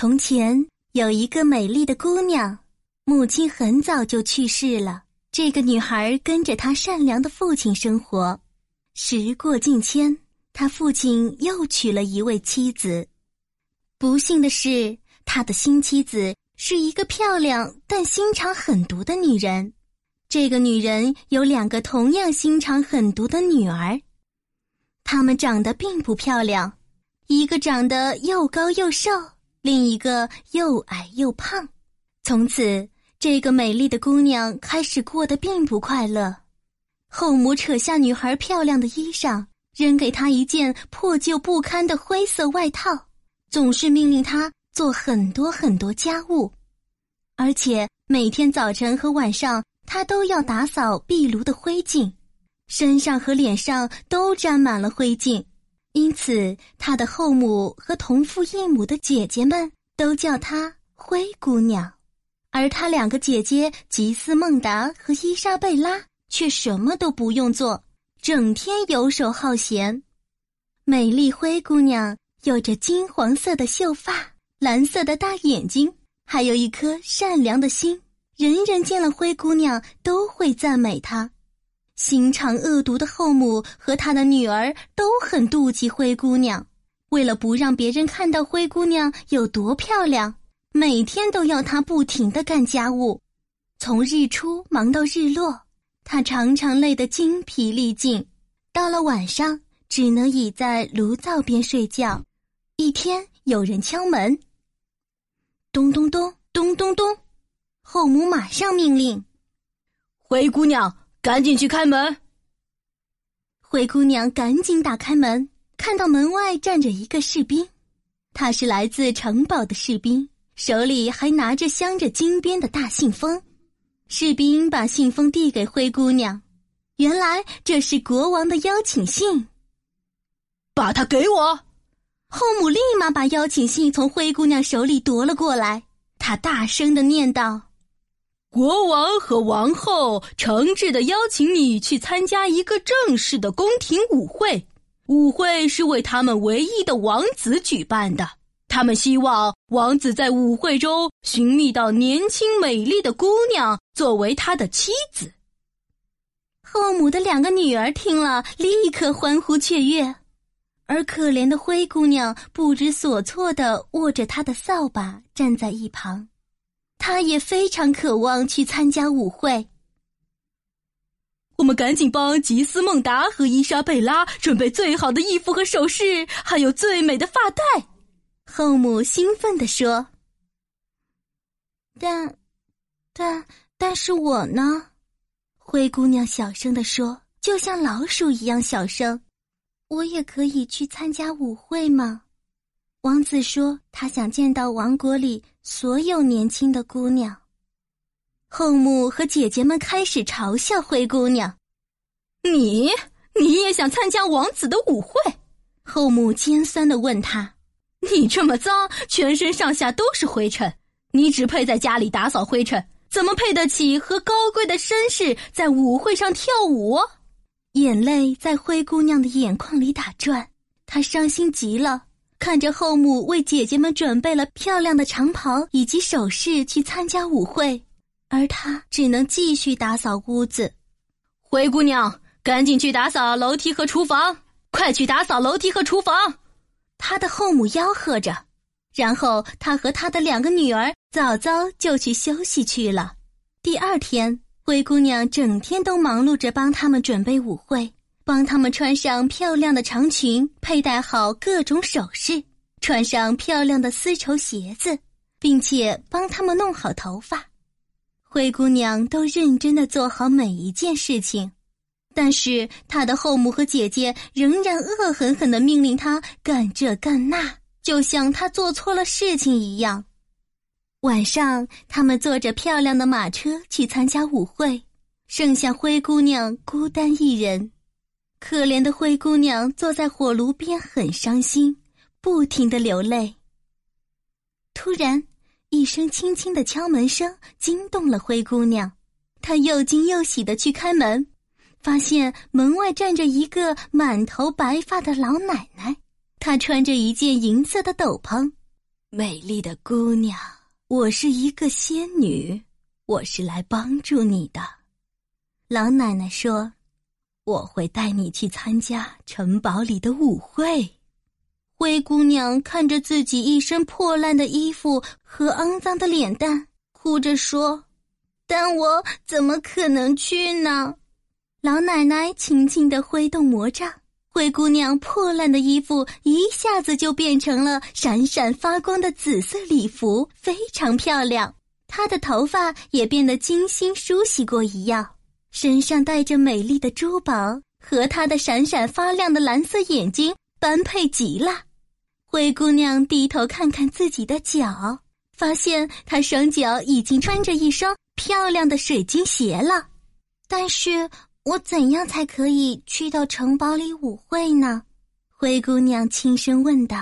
从前有一个美丽的姑娘，母亲很早就去世了。这个女孩跟着她善良的父亲生活。时过境迁，她父亲又娶了一位妻子。不幸的是，他的新妻子是一个漂亮但心肠狠毒的女人。这个女人有两个同样心肠狠毒的女儿，她们长得并不漂亮，一个长得又高又瘦。另一个又矮又胖，从此这个美丽的姑娘开始过得并不快乐。后母扯下女孩漂亮的衣裳，扔给她一件破旧不堪的灰色外套，总是命令她做很多很多家务，而且每天早晨和晚上她都要打扫壁炉的灰烬，身上和脸上都沾满了灰烬。因此，他的后母和同父异母的姐姐们都叫她灰姑娘，而她两个姐姐吉斯孟达和伊莎贝拉却什么都不用做，整天游手好闲。美丽灰姑娘有着金黄色的秀发、蓝色的大眼睛，还有一颗善良的心，人人见了灰姑娘都会赞美她。心肠恶毒的后母和她的女儿都很妒忌灰姑娘，为了不让别人看到灰姑娘有多漂亮，每天都要她不停的干家务，从日出忙到日落，她常常累得精疲力尽，到了晚上只能倚在炉灶边睡觉。一天有人敲门，咚咚咚咚咚咚，后母马上命令：“灰姑娘。”赶紧去开门！灰姑娘赶紧打开门，看到门外站着一个士兵，他是来自城堡的士兵，手里还拿着镶着金边的大信封。士兵把信封递给灰姑娘，原来这是国王的邀请信。把它给我！后母立马把邀请信从灰姑娘手里夺了过来，她大声的念道。国王和王后诚挚的邀请你去参加一个正式的宫廷舞会，舞会是为他们唯一的王子举办的。他们希望王子在舞会中寻觅到年轻美丽的姑娘作为他的妻子。后母的两个女儿听了，立刻欢呼雀跃，而可怜的灰姑娘不知所措的握着她的扫把，站在一旁。他也非常渴望去参加舞会。我们赶紧帮吉斯孟达和伊莎贝拉准备最好的衣服和首饰，还有最美的发带。后母兴奋地说：“但，但，但是我呢？”灰姑娘小声地说，就像老鼠一样小声：“我也可以去参加舞会吗？”王子说：“他想见到王国里所有年轻的姑娘。”后母和姐姐们开始嘲笑灰姑娘：“你，你也想参加王子的舞会？”后母尖酸的问他：“你这么脏，全身上下都是灰尘，你只配在家里打扫灰尘，怎么配得起和高贵的绅士在舞会上跳舞？”眼泪在灰姑娘的眼眶里打转，她伤心极了。看着后母为姐姐们准备了漂亮的长袍以及首饰去参加舞会，而她只能继续打扫屋子。灰姑娘，赶紧去打扫楼梯和厨房！快去打扫楼梯和厨房！她的后母吆喝着，然后她和她的两个女儿早早就去休息去了。第二天，灰姑娘整天都忙碌着帮他们准备舞会。帮他们穿上漂亮的长裙，佩戴好各种首饰，穿上漂亮的丝绸鞋子，并且帮他们弄好头发。灰姑娘都认真的做好每一件事情，但是她的后母和姐姐仍然恶狠狠的命令她干这干那，就像她做错了事情一样。晚上，他们坐着漂亮的马车去参加舞会，剩下灰姑娘孤单一人。可怜的灰姑娘坐在火炉边，很伤心，不停的流泪。突然，一声轻轻的敲门声惊动了灰姑娘，她又惊又喜的去开门，发现门外站着一个满头白发的老奶奶，她穿着一件银色的斗篷。美丽的姑娘，我是一个仙女，我是来帮助你的。”老奶奶说：“我会带你去参加城堡里的舞会。”灰姑娘看着自己一身破烂的衣服和肮脏的脸蛋，哭着说：“但我怎么可能去呢？”老奶奶轻轻的挥动魔杖。灰姑娘破烂的衣服一下子就变成了闪闪发光的紫色礼服，非常漂亮。她的头发也变得精心梳洗过一样，身上带着美丽的珠宝，和她的闪闪发亮的蓝色眼睛般配极了。灰姑娘低头看看自己的脚，发现她双脚已经穿着一双漂亮的水晶鞋了，但是。我怎样才可以去到城堡里舞会呢？灰姑娘轻声问道。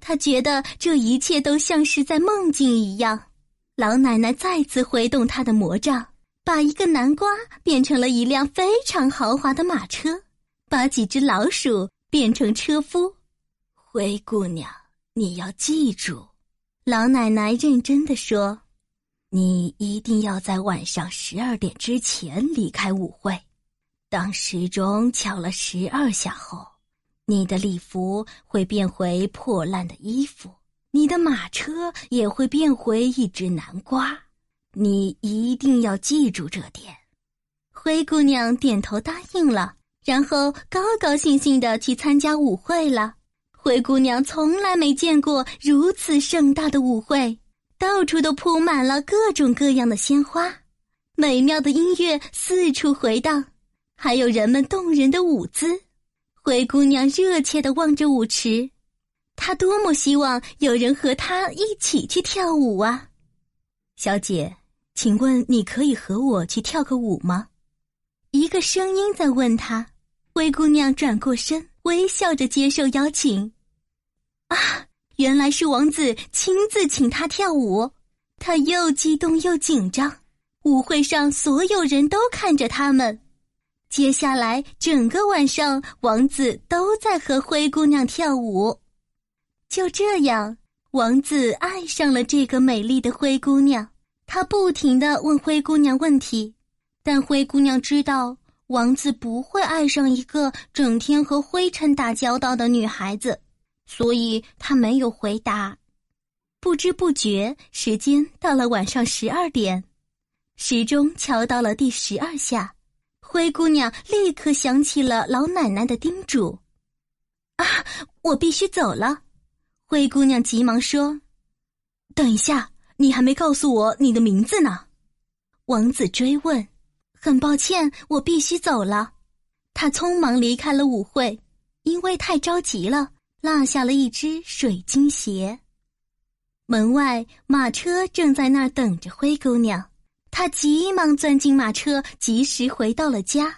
她觉得这一切都像是在梦境一样。老奶奶再次挥动她的魔杖，把一个南瓜变成了一辆非常豪华的马车，把几只老鼠变成车夫。灰姑娘，你要记住，老奶奶认真的说：“你一定要在晚上十二点之前离开舞会。”当时钟敲了十二下后，你的礼服会变回破烂的衣服，你的马车也会变回一只南瓜。你一定要记住这点。灰姑娘点头答应了，然后高高兴兴的去参加舞会了。灰姑娘从来没见过如此盛大的舞会，到处都铺满了各种各样的鲜花，美妙的音乐四处回荡。还有人们动人的舞姿，灰姑娘热切的望着舞池，她多么希望有人和她一起去跳舞啊！小姐，请问你可以和我去跳个舞吗？一个声音在问她。灰姑娘转过身，微笑着接受邀请。啊，原来是王子亲自请她跳舞，她又激动又紧张。舞会上所有人都看着他们。接下来整个晚上，王子都在和灰姑娘跳舞。就这样，王子爱上了这个美丽的灰姑娘。他不停的问灰姑娘问题，但灰姑娘知道王子不会爱上一个整天和灰尘打交道的女孩子，所以她没有回答。不知不觉，时间到了晚上十二点，时钟敲到了第十二下。灰姑娘立刻想起了老奶奶的叮嘱，啊，我必须走了。灰姑娘急忙说：“等一下，你还没告诉我你的名字呢。”王子追问：“很抱歉，我必须走了。”他匆忙离开了舞会，因为太着急了，落下了一只水晶鞋。门外，马车正在那儿等着灰姑娘。他急忙钻进马车，及时回到了家。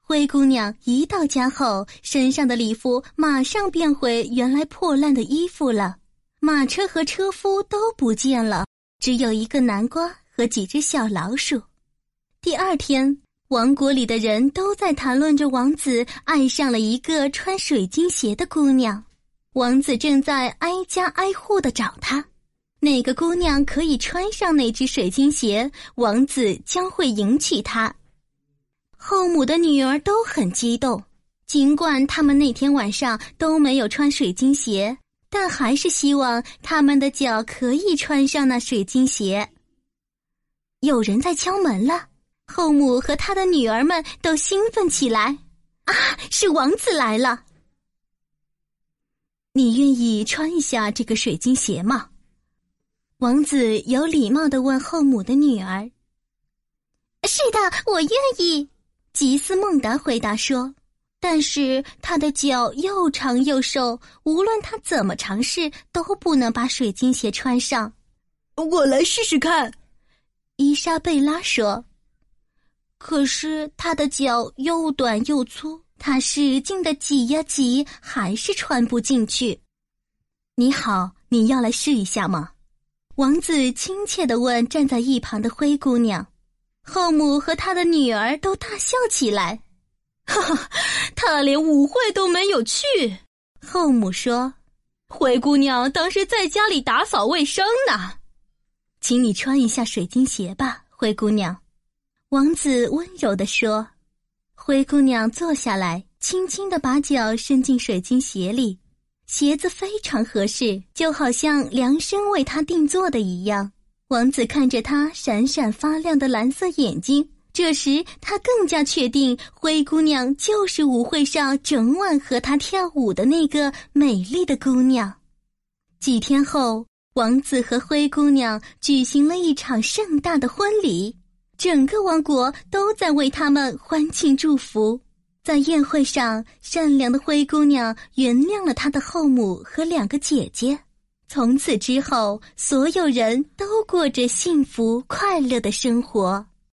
灰姑娘一到家后，身上的礼服马上变回原来破烂的衣服了，马车和车夫都不见了，只有一个南瓜和几只小老鼠。第二天，王国里的人都在谈论着王子爱上了一个穿水晶鞋的姑娘，王子正在挨家挨户的找她。哪个姑娘可以穿上那只水晶鞋，王子将会迎娶她。后母的女儿都很激动，尽管他们那天晚上都没有穿水晶鞋，但还是希望他们的脚可以穿上那水晶鞋。有人在敲门了，后母和他的女儿们都兴奋起来。啊，是王子来了！你愿意穿一下这个水晶鞋吗？王子有礼貌的问后母的女儿：“是的，我愿意。”吉斯孟达回答说：“但是他的脚又长又瘦，无论他怎么尝试，都不能把水晶鞋穿上。”我来试试看，伊莎贝拉说。可是他的脚又短又粗，他使劲的挤呀挤，还是穿不进去。你好，你要来试一下吗？王子亲切的问站在一旁的灰姑娘，后母和他的女儿都大笑起来。哈哈，他连舞会都没有去。后母说：“灰姑娘当时在家里打扫卫生呢。请你穿一下水晶鞋吧，灰姑娘。”王子温柔地说。灰姑娘坐下来，轻轻地把脚伸进水晶鞋里，鞋子非常合适，就好像量身为她定做的一样。王子看着她闪闪发亮的蓝色眼睛，这时他更加确定灰姑娘就是舞会上整晚和他跳舞的那个美丽的姑娘。几天后，王子和灰姑娘举行了一场盛大的婚礼。整个王国都在为他们欢庆祝福。在宴会上，善良的灰姑娘原谅了她的后母和两个姐姐。从此之后，所有人都过着幸福快乐的生活。